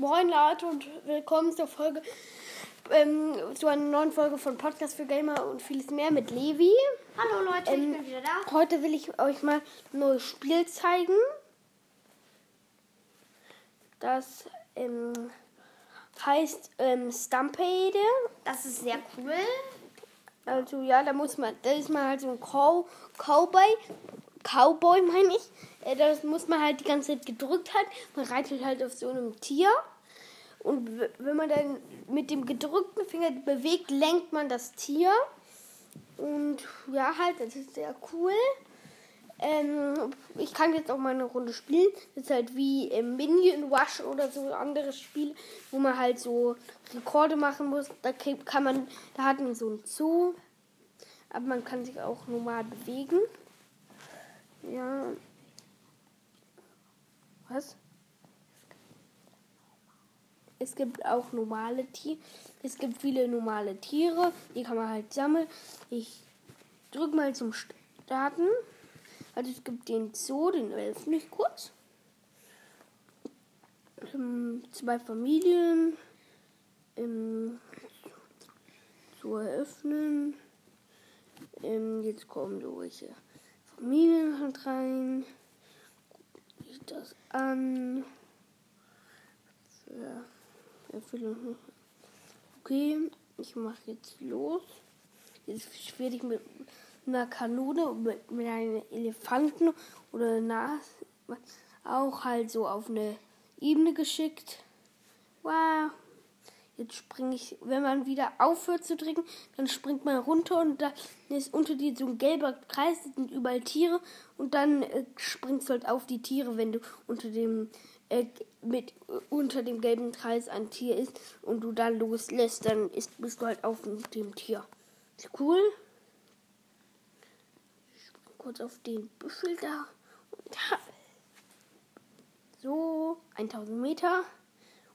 Moin Leute und willkommen zur Folge, ähm, zu einer neuen Folge von Podcast für Gamer und vieles mehr mit Levi. Hallo Leute, Ähm, ich bin wieder da. Heute will ich euch mal ein neues Spiel zeigen. Das ähm, heißt ähm, Stampede. Das ist sehr cool. Also ja, da muss man, da ist man halt so ein Cow Cowboy, Cowboy meine ich. Äh, Das muss man halt die ganze Zeit gedrückt halten. Man reitet halt auf so einem Tier. Und wenn man dann mit dem gedrückten Finger bewegt, lenkt man das Tier. Und ja, halt, das ist sehr cool. Ähm, ich kann jetzt auch mal eine Runde spielen. Das ist halt wie ähm, Minion Rush oder so andere Spiele, wo man halt so Rekorde machen muss. Da kann man, da hat man so ein Zoo, aber man kann sich auch normal bewegen. Ja. Was? Es gibt auch normale Tiere. Es gibt viele normale Tiere, die kann man halt sammeln. Ich drück mal zum Starten. Also es gibt den Zoo, den öffne ich kurz. Ähm, zwei Familien. Ähm, zu eröffnen. Ähm, jetzt kommen solche Familien halt rein. Ich das an. Okay, ich mache jetzt los. Jetzt werde ich mit einer Kanone, mit, mit einem Elefanten oder einer auch halt so auf eine Ebene geschickt. Wow. Jetzt springe ich, wenn man wieder aufhört zu trinken, dann springt man runter und da ist unter dir so ein gelber Kreis, da sind überall Tiere und dann äh, springst du halt auf die Tiere, wenn du unter dem äh, mit äh, unter dem gelben Kreis ein Tier ist und du dann loslässt, dann ist, bist du halt auf dem Tier. Ist cool. Ich spring kurz auf den Büschel da. Und ha. So, 1000 Meter.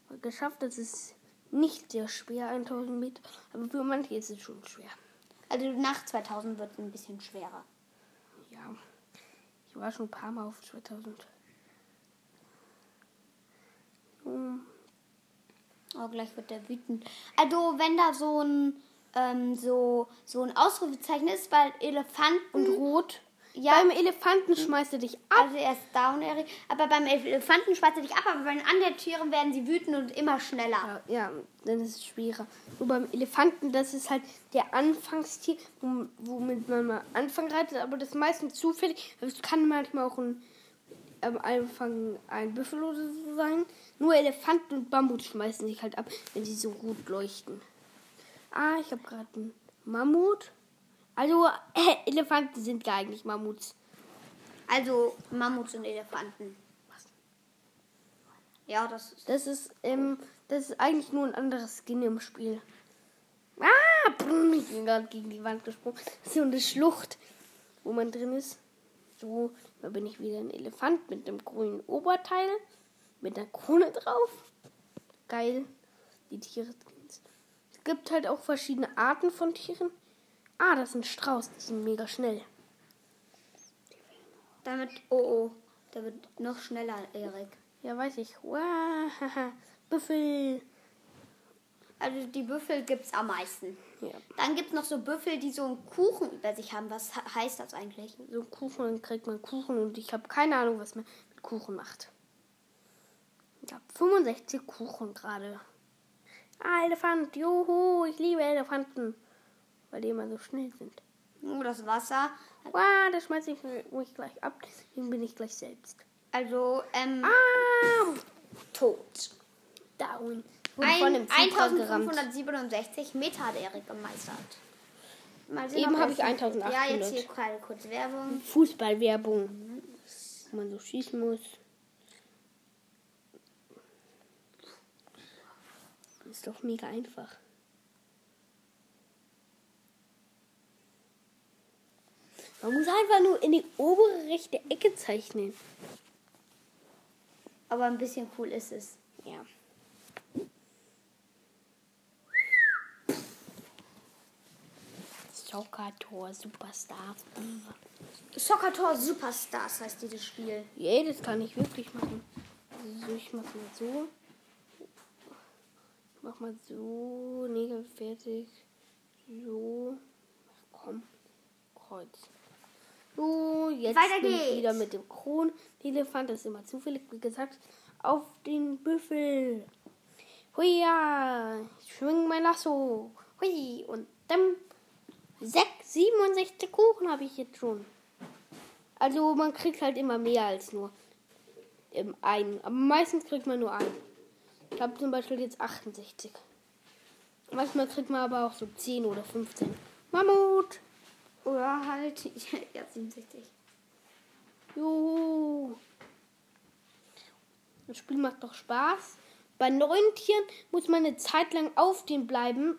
Und geschafft, das ist nicht sehr schwer, 1000 Meter. Aber für manche ist es schon schwer. Also nach 2000 wird es ein bisschen schwerer. Ja. Ich war schon ein paar Mal auf 2000. So. Oh, gleich wird der wütend. Also wenn da so ein ähm, so so ein Ausrufezeichen ist, weil Elefanten Und rot. Ja. Beim Elefanten schmeißt er dich ab. also er ist down, Erik. Aber beim Elefanten schmeißt er dich ab, aber bei den anderen Tieren werden sie wütend und immer schneller. Ja, ja, dann ist es schwerer. Nur beim Elefanten, das ist halt der Anfangstier, wom- womit man mal Anfang reitet, aber das ist meistens zufällig. Es kann manchmal auch ein, am Anfang ein Büffel oder so sein. Nur Elefanten und Mammut schmeißen sich halt ab, wenn sie so gut leuchten. Ah, ich habe gerade einen Mammut. Also, äh, Elefanten sind gar nicht Mammuts. Also Mammuts und Elefanten. Was? Ja, das ist Das ist, ähm, das ist eigentlich nur ein anderes Skin im Spiel. Ah, brumm, ich bin gerade gegen die Wand gesprungen. Das ist so eine Schlucht, wo man drin ist. So, da bin ich wieder ein Elefant mit einem grünen Oberteil, mit einer Krone drauf. Geil. Die Tiere. Es gibt halt auch verschiedene Arten von Tieren. Ah, das ist ein Strauß, die sind mega schnell. damit oh oh, der wird noch schneller, Erik. Ja, weiß ich. Wow, Büffel. Also die Büffel gibt's am meisten. Ja. Dann gibt's noch so Büffel, die so einen Kuchen über sich haben. Was he- heißt das eigentlich? so Kuchen, dann kriegt man Kuchen und ich habe keine Ahnung, was man mit Kuchen macht. Ich habe 65 Kuchen gerade. Ah, Elefant, juhu, ich liebe Elefanten, weil die immer so schnell sind. Oh, das Wasser. Wow, das schmeiße ich mich gleich ab, deswegen bin ich gleich selbst. Also, ähm, Ah, tot. down. Wurde von dem Ein, Zebra gerammt. 1567 Meter hat Erik gemeistert. Mal sehen, Eben habe ich es- 1800. Ja, jetzt hier gerade kurz Werbung. Fußballwerbung, wo man so schießen muss. Ist doch mega einfach. Man muss einfach nur in die obere rechte Ecke zeichnen. Aber ein bisschen cool ist es. Ja. Soccer-Tor, Superstar. Soccer Tor Superstars heißt dieses Spiel. Yay, das kann ich wirklich machen. Also ich mache mal so. Mach mal so, Nägel fertig. So. Ach komm, Kreuz. So, jetzt Weiter bin ich geht's. wieder mit dem Kronelefant, das ist immer zufällig, wie gesagt, auf den Büffel. Huia, ich schwing mein Lasso. Hui, und dann sechs, 67 Kuchen habe ich jetzt schon. Also man kriegt halt immer mehr als nur im einen. Aber meistens kriegt man nur einen. Ich habe zum Beispiel jetzt 68. Manchmal kriegt man aber auch so 10 oder 15. Mammut! Oder halt, ja, 67. Juhu! Das Spiel macht doch Spaß. Bei neuen Tieren muss man eine Zeit lang auf den bleiben.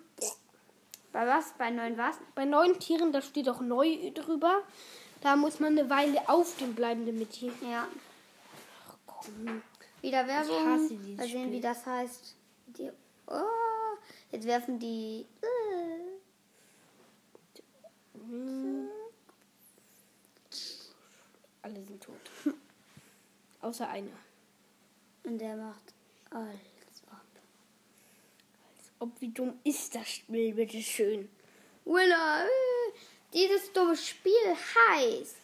Bei was? Bei neun was? Bei neuen Tieren, da steht auch neu drüber. Da muss man eine Weile auf dem bleiben, damit die. Ja. Ach komm. Wieder Werbung. hasse dieses Mal sehen, Spiel. wie das heißt. Die, oh, jetzt werfen die. Äh, Hm. Alle sind tot. Außer einer. und der macht alles ab. Als ob wie dumm ist das Spiel, bitteschön. Winner! Äh, dieses dumme Spiel heißt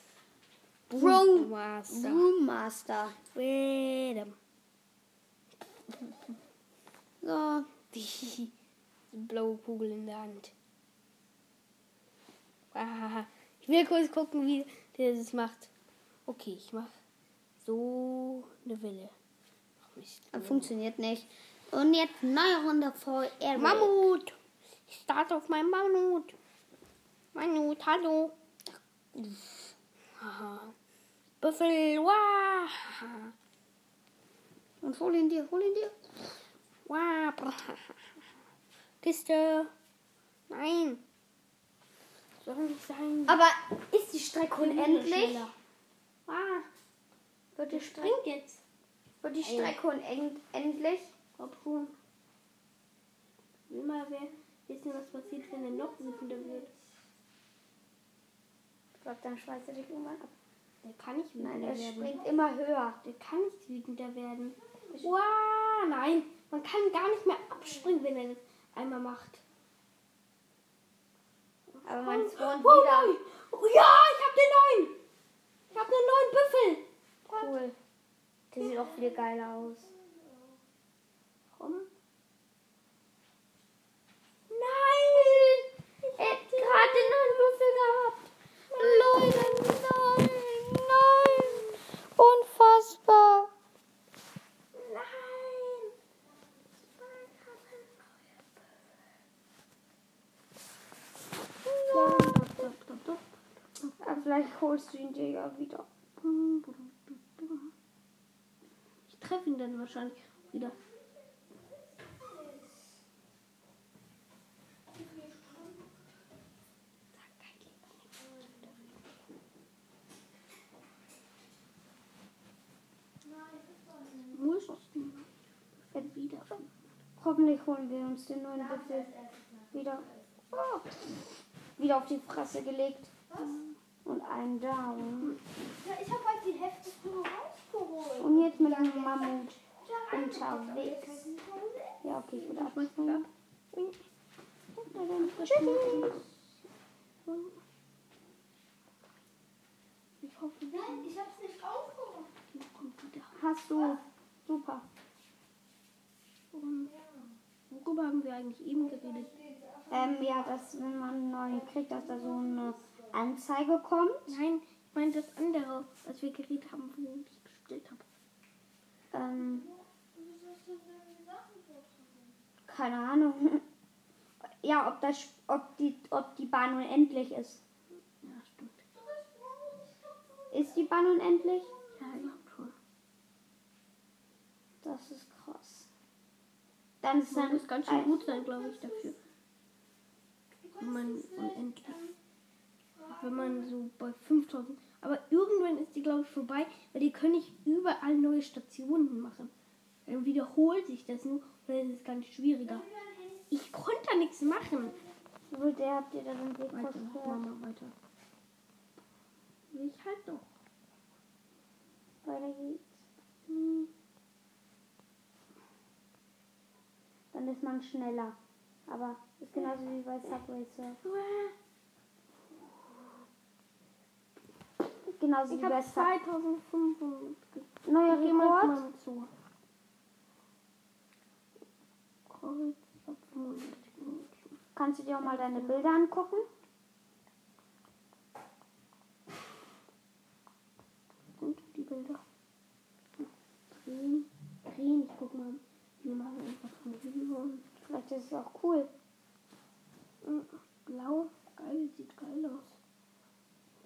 Bro Master. Brewmaster. Freedom. So. Die blaue Kugel in der Hand. Ich will kurz gucken, wie der das macht. Okay, ich mach so eine Mist. Das funktioniert nicht. Und jetzt neue Runde voll Air. Mammut! Ich starte auf meinem Mammut. Mammut, hallo. Büffel, wah. Und hol ihn dir, hol ihn dir. Wah. Kiste. Nein. Soll nicht sein. Aber ist die Strecke unendlich? Schneller. Wird die Strecke, Springt jetzt. wird die Strecke unendlich? Ob schon. Will mal wer wissen, was passiert, wenn er noch wütender wird. Ich glaube, dann schweißt er dich irgendwann ab. Der kann nicht wütender Nein, er werden. springt immer höher. Der kann nicht wütender werden. Wow, nein. Man kann gar nicht mehr abspringen, wenn er das einmal macht. Aber man spawnt oh, wieder. Oh, ja, ich hab den neuen. Ich hab den neuen Büffel. Cool. Der sieht auch viel geiler aus. Warum? Nein. Er hat gerade den neuen Würfel gehabt. Leute, nein, nein. Unfassbar. Nein. Ja, vielleicht holst du ihn dir ja wieder. Ich treffe ihn dann wahrscheinlich wieder. Muss er wieder. Hoffentlich holen wir uns den neuen Würfel wieder. Oh. Wieder auf die Fresse gelegt. Und einen Down. Ja, ich habe halt die Hefte früher jetzt mit einem Mammut unterwegs. Ja, okay, ich würde abspringen. Tschüss. Ich hoffe, Nein, ich habe es nicht wieder. Hast du. Super. Und worüber haben wir eigentlich eben geredet? Ähm, ja, dass wenn man neuen kriegt, dass da so eine Anzeige kommt. Nein, ich meine das andere, was wir geredet haben, wo ich bestellt habe. Ähm, keine Ahnung. Ja, ob das, ob die, ob die Bahn unendlich ist. Ja, stimmt. Ist die Bahn unendlich? Ja, ich glaube schon. Das ist krass. Dann ist Man muss ganz schön gut sein, glaube ich, dafür. Wenn man unendlich. Wenn man so bei 5000. Aber irgendwann ist die, glaube ich, vorbei, weil die können nicht überall neue Stationen machen. Dann wiederholt sich das nur und dann ist es ganz schwieriger. Ich konnte da nichts machen. Wo der habt ihr da den Weg Weiter? Mama, weiter. Ich halt doch. Weiter geht's. Hm. Da dann ist man schneller. Aber ist genauso wie bei Subway Surf. Genauso Ich wie bei habe Subway. 2500. Neuer Rekord. zu. Kreuz, ich hab 95 Minuten. Kannst du dir auch mal deine Bilder angucken? Und die Bilder. Drehen, drehen, ich guck mal. Wir machen einfach von Video. Vielleicht ist es auch cool. Blau, geil, sieht geil aus.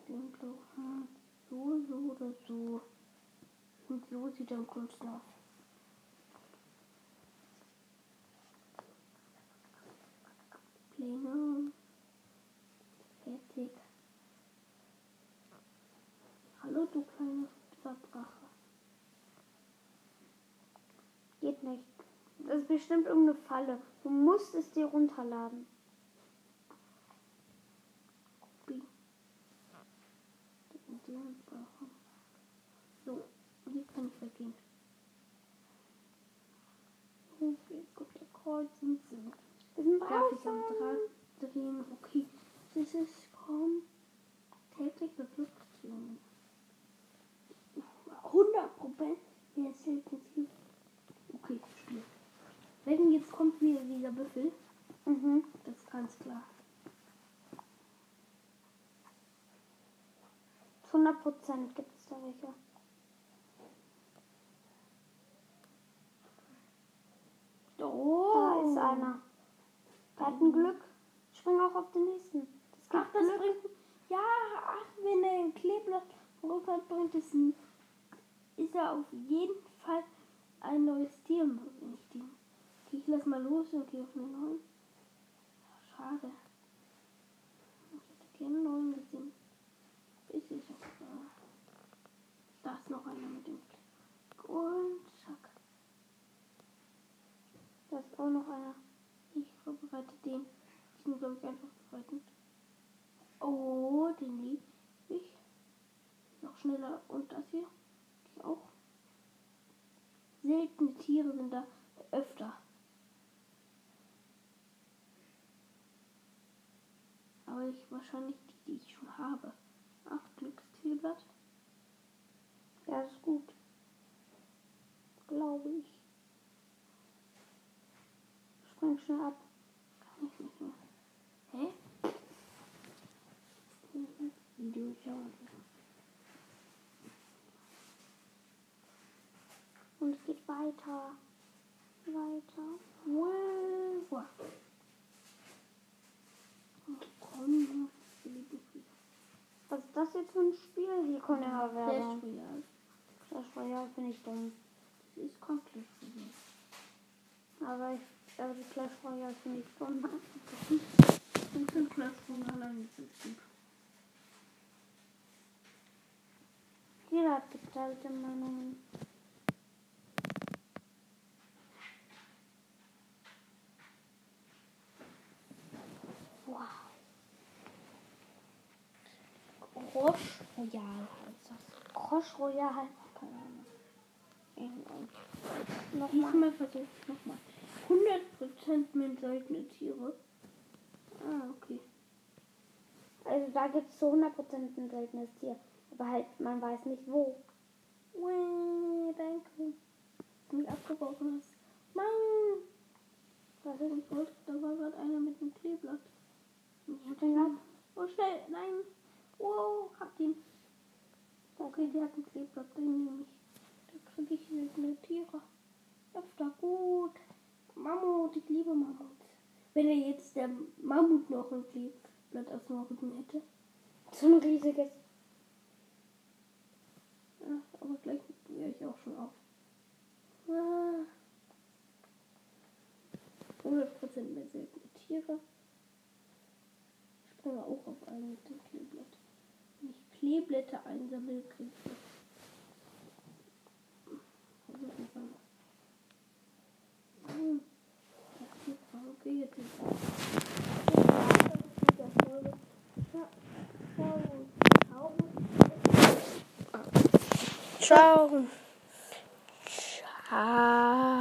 Den Blau, hm, so, so oder so. Und so sieht am coolsten aus. Pläne. Fertig. Hallo, du kleine Verbracher. Geht nicht. Das ist bestimmt irgendeine Falle. Du musst es dir runterladen. Bi. Den brauchen. So, hier kann ich weggehen. So, jetzt kommt der Kreuz und so. Wir sind Darf ich am draußen. Draht drehen? Okay, das ist kaum täglich Beflugungen. 100 Prozent mehr selten Ziel. Okay, Spiel. Wenn jetzt kommt wieder dieser Büffel, Mhm. das ist ganz klar. 100% gibt es da welche. Oh, Da ist einer. Der hat ein Glück. Spring auch auf den nächsten. Das Ach, das Glück. bringt. Ja, ach, wenn er ein Kleeblatt runter bringt, ist, ein, ist er auf jeden Fall ein neues Tier. Ich, den, ich lass mal los und gehe auf einen neuen. Schade. Ich hätte gerne einen neuen gesehen. Ist ich. Äh, da ist noch einer mit dem. Und zack. Da ist auch noch einer. Ich vorbereite den. Ich muss, glaube ich, einfach vorbereiten. Oh, den lieb ich. Noch schneller. Und das hier. Ich auch. Seltene Tiere sind da öfter. Aber ich wahrscheinlich die, die ich schon habe. Ach, Glückskleeblatt. Ist gut. Glaube ich. Spring schnell ab. Kann ich nicht mehr. Hä? Video. Und es geht weiter. Weiter. Wow. Komm, Was ist das jetzt für ein Spiel? Hier kommt ja Werbung. Royale. Clash Royale finde ich dumm. Das ist Clash Royale. Aber ich, aber die Clash Royale finde ich dumm. Ich finde Clash Royale nicht so gut. Jeder hat geteilte Meinungen. Wow. Roche Royale heißt das. Ahnung. Irgendwann. Nochmal. Diesmal versuche ich nochmal. 100% mit seltene Tiere. Ah, okay. Also da gibt es zu 100% ein seltenes Tier. Aber halt, man weiß nicht wo. Ui, danke. Du mich abgebrochen hast. Mann! Was ist? Ich wollte, da war gerade einer mit einem Kleeblatt. Hab den ab. Oh, schnell, nein. Wow, hab den. Okay, der hat ein Kleeblatt, den nehme ich. Da kriege ich seltene Tiere. Öfter gut. Mammut, ich liebe Mammut. Wenn er jetzt der Mammut noch ein Kleeblatt auf dem Rücken hätte. So ein riesiges. Ja, aber gleich wäre ich auch schon auf. Ah. 100% mehr seltene Tiere. Ich springe auch auf einen mit dem Kleeblatt. Kleeblätter einsammeln könnte. Also hm. Okay, jetzt ist Ciao. Ciao.